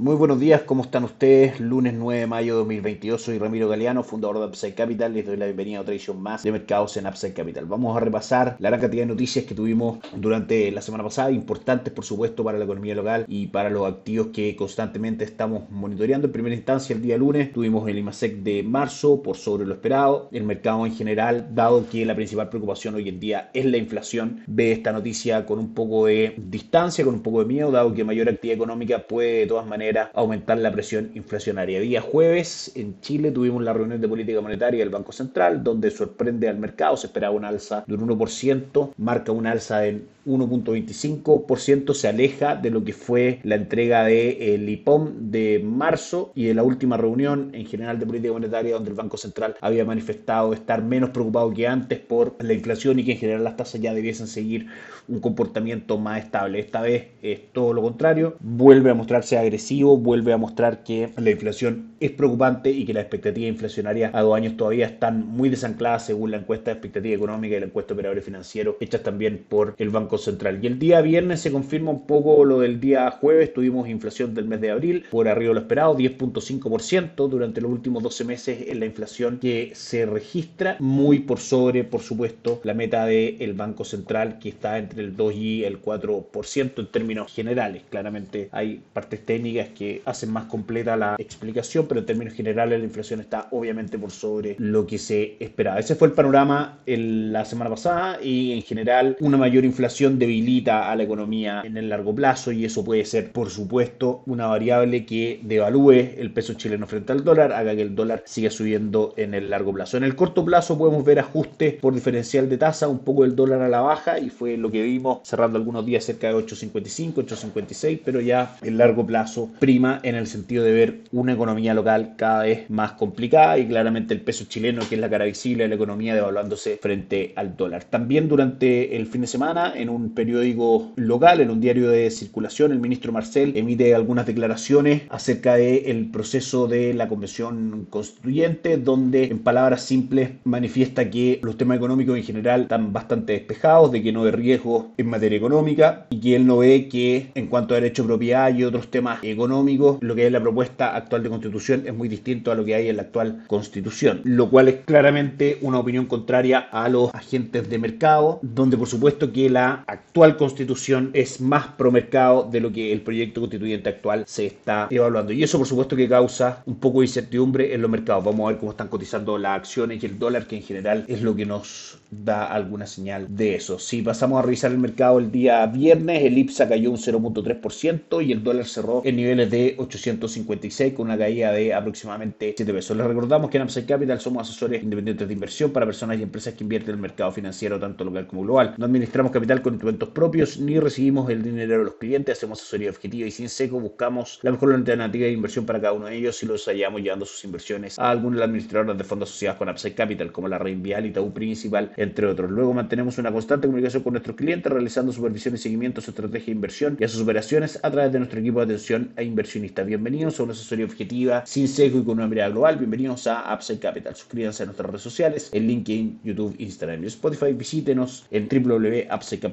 Muy buenos días, ¿cómo están ustedes? Lunes 9 de mayo de 2022, soy Ramiro Galeano, fundador de Upside Capital, les doy la bienvenida a otra edición más de mercados en Upside Capital. Vamos a repasar la gran cantidad de noticias que tuvimos durante la semana pasada, importantes por supuesto para la economía local y para los activos que constantemente estamos monitoreando. En primera instancia, el día lunes tuvimos el IMASEC de marzo por sobre lo esperado. El mercado en general, dado que la principal preocupación hoy en día es la inflación, ve esta noticia con un poco de distancia, con un poco de miedo, dado que mayor actividad económica puede de todas maneras aumentar la presión inflacionaria. Día jueves en Chile tuvimos la reunión de política monetaria del Banco Central, donde sorprende al mercado, se esperaba un alza de un 1%, marca un alza en 1.25%, se aleja de lo que fue la entrega del de, IPOM de marzo y de la última reunión en general de política monetaria donde el Banco Central había manifestado estar menos preocupado que antes por la inflación y que en general las tasas ya debiesen seguir un comportamiento más estable. Esta vez es todo lo contrario, vuelve a mostrarse agresivo, vuelve a mostrar que la inflación es preocupante y que las expectativas inflacionarias a dos años todavía están muy desancladas según la encuesta de expectativa económica y la encuesta de operadores financieros hechas también por el Banco Central. Y el día viernes se confirma un poco lo del día jueves, tuvimos inflación del mes de abril por arriba de lo esperado, 10.5% durante los últimos 12 meses en la inflación que se registra, muy por sobre, por supuesto, la meta del Banco Central que está entre el 2 y el 4% en términos generales. Claramente hay partes técnicas que hacen más completa la explicación, pero en términos generales la inflación está obviamente por sobre lo que se esperaba. Ese fue el panorama en la semana pasada y en general una mayor inflación debilita a la economía en el largo plazo y eso puede ser, por supuesto, una variable que devalúe el peso chileno frente al dólar, haga que el dólar siga subiendo en el largo plazo. En el corto plazo podemos ver ajustes por diferencial de tasa, un poco el dólar a la baja y fue lo que vimos cerrando algunos días cerca de 8.55, 8.56, pero ya el largo plazo prima en el sentido de ver una economía local cada vez más complicada y claramente el peso chileno, que es la cara visible de la economía, devaluándose frente al dólar. También durante el fin de semana, en un periódico local, en un diario de circulación, el ministro Marcel emite algunas declaraciones acerca del proceso de la convención constituyente, donde en palabras simples manifiesta que los temas económicos en general están bastante despejados, de que no hay riesgo en materia económica y que él no ve que en cuanto a derecho de propiedad y otros temas económicos, lo que es la propuesta actual de constitución es muy distinto a lo que hay en la actual constitución, lo cual es claramente una opinión contraria a los agentes de mercado, donde por supuesto que la actual constitución es más pro mercado de lo que el proyecto constituyente actual se está evaluando. Y eso por supuesto que causa un poco de incertidumbre en los mercados. Vamos a ver cómo están cotizando las acciones y el dólar, que en general es lo que nos da alguna señal de eso. Si pasamos a revisar el mercado el día viernes, el IPSA cayó un 0.3% y el dólar cerró en niveles de 856 con una caída de aproximadamente 7 pesos. Les recordamos que en Upside Capital somos asesores independientes de inversión para personas y empresas que invierten en el mercado financiero tanto local como global. No administramos capital con instrumentos propios ni recibimos el dinero de los clientes, hacemos asesoría objetiva y sin seco, buscamos la mejor alternativa de inversión para cada uno de ellos y los hallamos llevando sus inversiones a algunas de las administradoras de fondos asociados con Upside Capital, como la Reinvial y Taú Principal, entre otros. Luego mantenemos una constante comunicación con nuestros clientes, realizando supervisión y seguimiento a su estrategia de inversión y a sus operaciones a través de nuestro equipo de atención a inversionistas. Bienvenidos a una asesoría objetiva, sin seco y con una mirada global. Bienvenidos a Upside Capital. Suscríbanse a nuestras redes sociales, en LinkedIn, YouTube, Instagram y Spotify. Visítenos en www.upsidecapital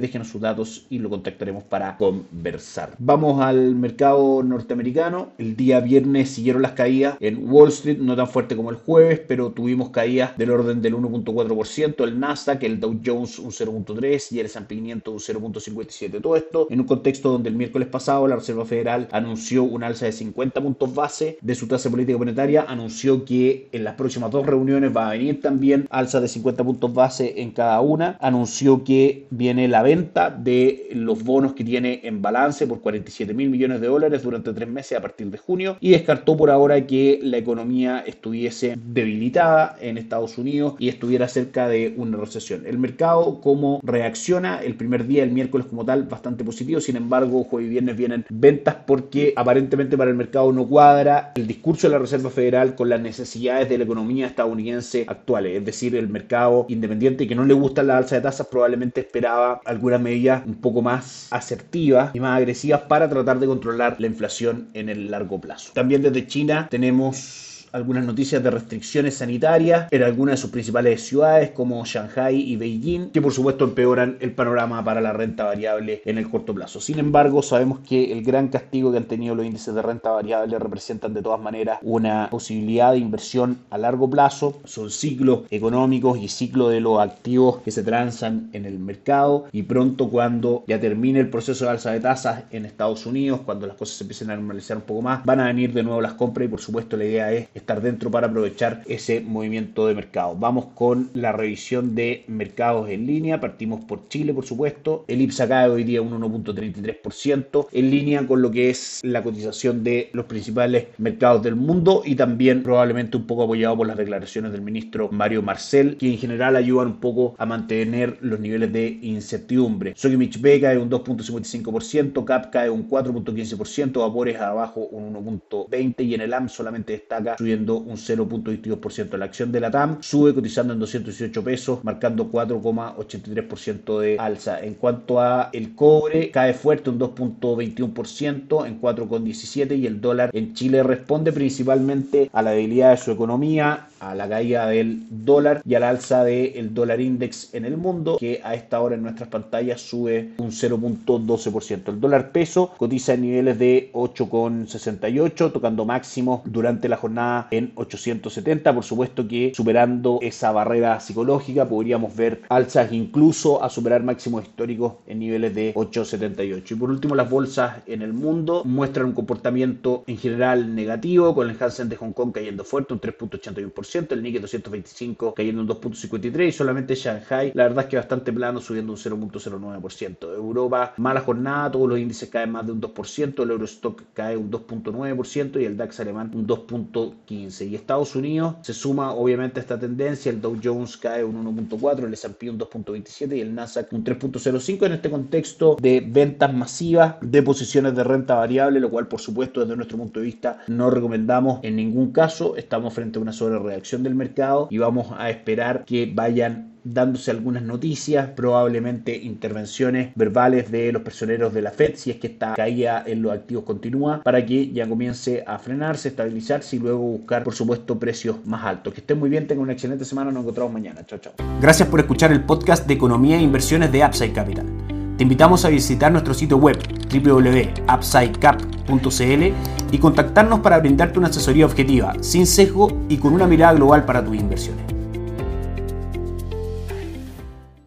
déjenos sus datos y lo contactaremos para conversar. Vamos al mercado norteamericano. El día viernes siguieron las caídas en Wall Street, no tan fuerte como el jueves, pero tuvimos caídas del orden del 1.4%, el Nasdaq, el Dow Jones un 0.3% y el S&P 500 un 0.57%. Todo esto en un contexto donde el miércoles pasado la Reserva Federal anunció un alza de 50 puntos base de su tasa política monetaria, anunció que en las próximas dos reuniones va a venir también alza de 50 puntos base en cada una, anunció que viene la venta de los bonos que tiene en balance por 47 mil millones de dólares durante tres meses a partir de junio y descartó por ahora que la economía estuviese debilitada en Estados Unidos y estuviera cerca de una recesión. El mercado, como reacciona el primer día, el miércoles como tal, bastante positivo, sin embargo, jueves y viernes vienen ventas por porque aparentemente para el mercado no cuadra el discurso de la Reserva Federal con las necesidades de la economía estadounidense actuales. Es decir, el mercado independiente que no le gusta la alza de tasas probablemente esperaba algunas medidas un poco más asertivas y más agresivas para tratar de controlar la inflación en el largo plazo. También desde China tenemos algunas noticias de restricciones sanitarias en algunas de sus principales ciudades como Shanghai y Beijing, que por supuesto empeoran el panorama para la renta variable en el corto plazo. Sin embargo, sabemos que el gran castigo que han tenido los índices de renta variable representan de todas maneras una posibilidad de inversión a largo plazo. Son ciclos económicos y ciclos de los activos que se transan en el mercado y pronto cuando ya termine el proceso de alza de tasas en Estados Unidos, cuando las cosas se empiecen a normalizar un poco más, van a venir de nuevo las compras y por supuesto la idea es estar dentro para aprovechar ese movimiento de mercado. Vamos con la revisión de mercados en línea. Partimos por Chile, por supuesto. El IPSA cae hoy día un 1.33%, en línea con lo que es la cotización de los principales mercados del mundo y también probablemente un poco apoyado por las declaraciones del ministro Mario Marcel, que en general ayudan un poco a mantener los niveles de incertidumbre. Sokimich B cae un 2.55%, CAP cae un 4.15%, Vapores abajo un 1.20% y en el AM solamente destaca su subiendo un 0.22%. La acción de la TAM sube cotizando en 218 pesos, marcando 4,83% de alza. En cuanto a el cobre, cae fuerte un 2.21% en 4,17 y el dólar en Chile responde principalmente a la debilidad de su economía, a la caída del dólar y a la alza del dólar index en el mundo, que a esta hora en nuestras pantallas sube un 0.12%. El dólar peso cotiza en niveles de 8,68, tocando máximo durante la jornada en 870. Por supuesto que superando esa barrera psicológica podríamos ver alzas incluso a superar máximos históricos en niveles de 878. Y por último, las bolsas en el mundo muestran un comportamiento en general negativo, con el Hansen de Hong Kong cayendo fuerte, un 3.81% el Nikkei 225 cayendo un 2.53% y solamente Shanghai, la verdad es que bastante plano, subiendo un 0.09%. Europa, mala jornada, todos los índices caen más de un 2%, el Eurostock cae un 2.9% y el DAX alemán un 2.15%. Y Estados Unidos se suma obviamente a esta tendencia, el Dow Jones cae un 1.4%, el S&P un 2.27% y el Nasdaq un 3.05% en este contexto de ventas masivas de posiciones de renta variable, lo cual por supuesto desde nuestro punto de vista no recomendamos en ningún caso. Estamos frente a una sobrereacción acción del mercado y vamos a esperar que vayan dándose algunas noticias, probablemente intervenciones verbales de los personeros de la Fed, si es que esta caída en los activos continúa, para que ya comience a frenarse, estabilizarse y luego buscar, por supuesto, precios más altos. Que estén muy bien, tengan una excelente semana, nos encontramos mañana. Chao, chao. Gracias por escuchar el podcast de Economía e Inversiones de Upside Capital. Te invitamos a visitar nuestro sitio web www.upsidecap.cl y contactarnos para brindarte una asesoría objetiva, sin sesgo y con una mirada global para tus inversiones.